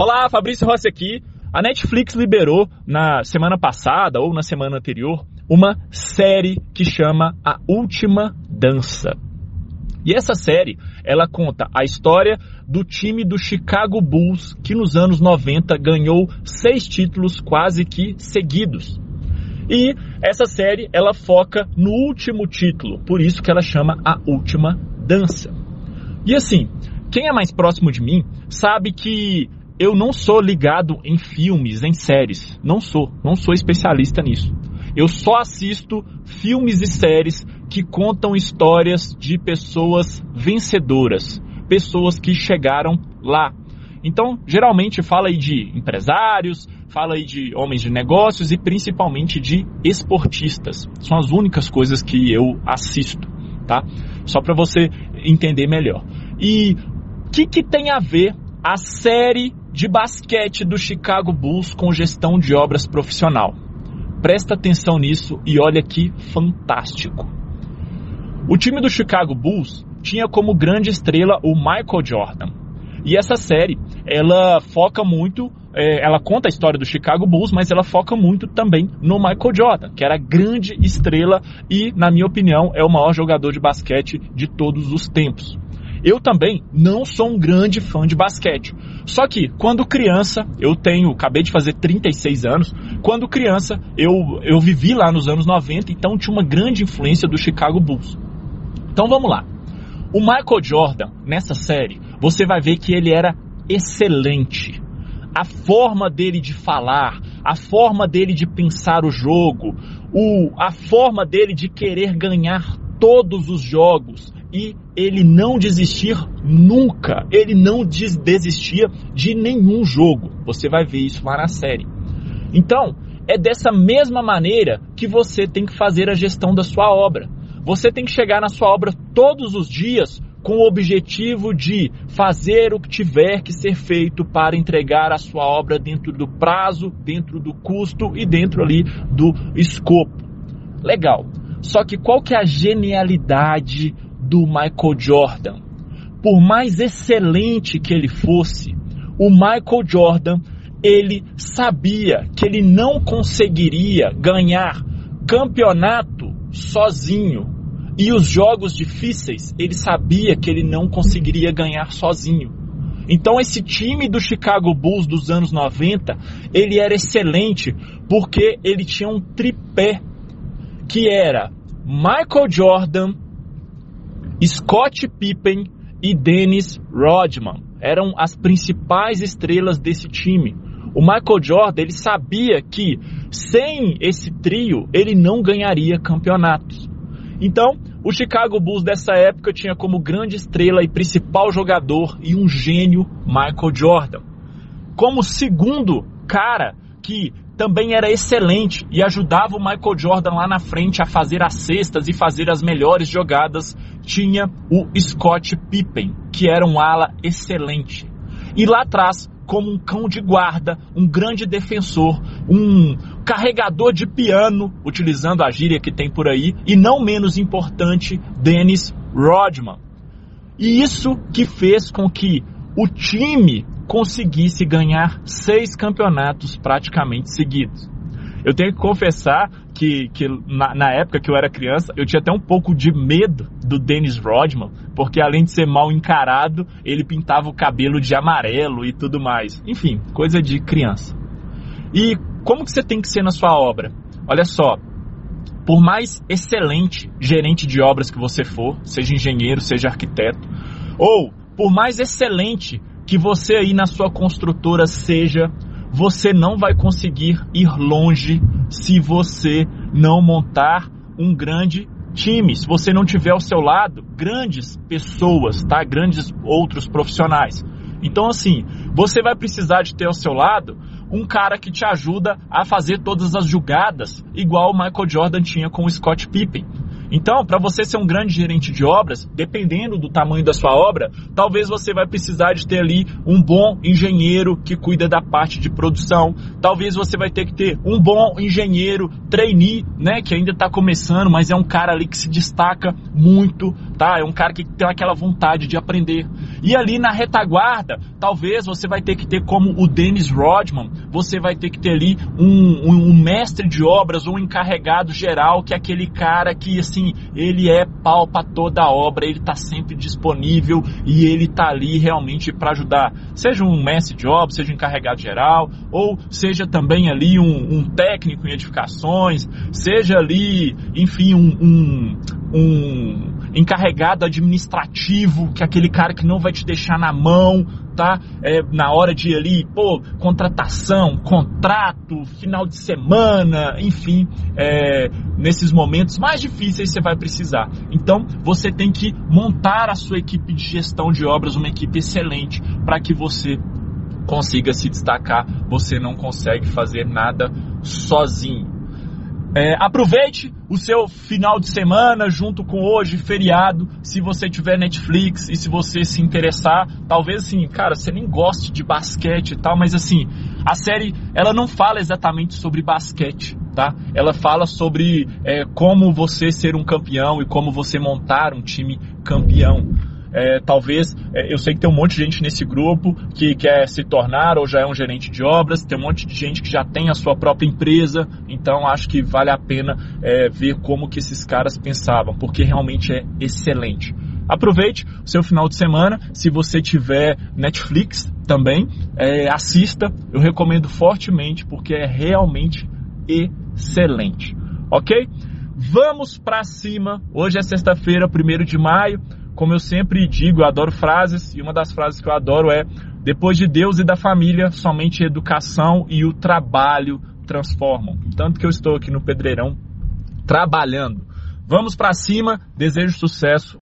Olá, Fabrício Rossi aqui. A Netflix liberou na semana passada ou na semana anterior uma série que chama A Última Dança. E essa série, ela conta a história do time do Chicago Bulls, que nos anos 90 ganhou seis títulos quase que seguidos. E essa série, ela foca no último título, por isso que ela chama A Última Dança. E assim, quem é mais próximo de mim sabe que eu não sou ligado em filmes, em séries. Não sou, não sou especialista nisso. Eu só assisto filmes e séries que contam histórias de pessoas vencedoras, pessoas que chegaram lá. Então, geralmente fala aí de empresários, fala aí de homens de negócios e principalmente de esportistas. São as únicas coisas que eu assisto, tá? Só para você entender melhor. E o que, que tem a ver a série de basquete do Chicago Bulls com gestão de obras profissional. Presta atenção nisso e olha que fantástico. O time do Chicago Bulls tinha como grande estrela o Michael Jordan. E essa série, ela foca muito, é, ela conta a história do Chicago Bulls, mas ela foca muito também no Michael Jordan, que era a grande estrela e, na minha opinião, é o maior jogador de basquete de todos os tempos. Eu também não sou um grande fã de basquete. Só que, quando criança, eu tenho, acabei de fazer 36 anos, quando criança, eu, eu vivi lá nos anos 90, então tinha uma grande influência do Chicago Bulls. Então vamos lá. O Michael Jordan, nessa série, você vai ver que ele era excelente. A forma dele de falar, a forma dele de pensar o jogo, o, a forma dele de querer ganhar todos os jogos, e ele não desistir nunca. Ele não desistia de nenhum jogo. Você vai ver isso lá na série. Então, é dessa mesma maneira que você tem que fazer a gestão da sua obra. Você tem que chegar na sua obra todos os dias com o objetivo de fazer o que tiver que ser feito para entregar a sua obra dentro do prazo, dentro do custo e dentro ali do escopo. Legal. Só que qual que é a genialidade do Michael Jordan. Por mais excelente que ele fosse, o Michael Jordan, ele sabia que ele não conseguiria ganhar campeonato sozinho. E os jogos difíceis, ele sabia que ele não conseguiria ganhar sozinho. Então esse time do Chicago Bulls dos anos 90, ele era excelente porque ele tinha um tripé que era Michael Jordan, Scott Pippen e Dennis Rodman eram as principais estrelas desse time. O Michael Jordan ele sabia que sem esse trio ele não ganharia campeonatos. Então, o Chicago Bulls dessa época tinha como grande estrela e principal jogador e um gênio Michael Jordan. Como segundo cara que também era excelente e ajudava o Michael Jordan lá na frente a fazer as cestas e fazer as melhores jogadas, tinha o Scott Pippen, que era um ala excelente. E lá atrás, como um cão de guarda, um grande defensor, um carregador de piano, utilizando a gíria que tem por aí, e não menos importante, Dennis Rodman. E isso que fez com que o time conseguisse ganhar seis campeonatos praticamente seguidos. Eu tenho que confessar que, que na, na, época que eu era criança, eu tinha até um pouco de medo do Dennis Rodman, porque além de ser mal encarado, ele pintava o cabelo de amarelo e tudo mais. Enfim, coisa de criança. E como que você tem que ser na sua obra? Olha só, por mais excelente gerente de obras que você for, seja engenheiro, seja arquiteto, ou por mais excelente que você aí na sua construtora seja, você não vai conseguir ir longe se você não montar um grande time, se você não tiver ao seu lado grandes pessoas, tá? Grandes outros profissionais. Então assim, você vai precisar de ter ao seu lado um cara que te ajuda a fazer todas as jogadas, igual o Michael Jordan tinha com o Scott Pippen. Então, para você ser um grande gerente de obras, dependendo do tamanho da sua obra, talvez você vai precisar de ter ali um bom engenheiro que cuida da parte de produção. Talvez você vai ter que ter um bom engenheiro trainee, né, que ainda está começando, mas é um cara ali que se destaca muito, tá? É um cara que tem aquela vontade de aprender. E ali na retaguarda, talvez você vai ter que ter como o Dennis Rodman, você vai ter que ter ali um, um, um mestre de obras um encarregado geral, que é aquele cara que assim, ele é pau toda a obra, ele está sempre disponível e ele está ali realmente para ajudar. Seja um mestre de obras, seja um encarregado geral, ou seja também ali um, um técnico em edificações, seja ali, enfim, um, um encarregado administrativo, que é aquele cara que não vai te deixar na mão, tá? É, na hora de ali, pô, contratação, contrato, final de semana, enfim, é, nesses momentos mais difíceis você vai precisar. Então, você tem que montar a sua equipe de gestão de obras, uma equipe excelente, para que você consiga se destacar. Você não consegue fazer nada sozinho. É, aproveite o seu final de semana junto com hoje, feriado, se você tiver Netflix e se você se interessar, talvez assim, cara, você nem goste de basquete e tal, mas assim, a série ela não fala exatamente sobre basquete, tá? Ela fala sobre é, como você ser um campeão e como você montar um time campeão. É, talvez, é, eu sei que tem um monte de gente nesse grupo que quer se tornar ou já é um gerente de obras, tem um monte de gente que já tem a sua própria empresa, então acho que vale a pena é, ver como que esses caras pensavam, porque realmente é excelente. Aproveite o seu final de semana, se você tiver Netflix também, é, assista, eu recomendo fortemente porque é realmente excelente, ok? Vamos para cima. Hoje é sexta-feira, 1 de maio. Como eu sempre digo, eu adoro frases e uma das frases que eu adoro é: depois de Deus e da família, somente a educação e o trabalho transformam. Tanto que eu estou aqui no Pedreirão trabalhando. Vamos para cima, desejo sucesso,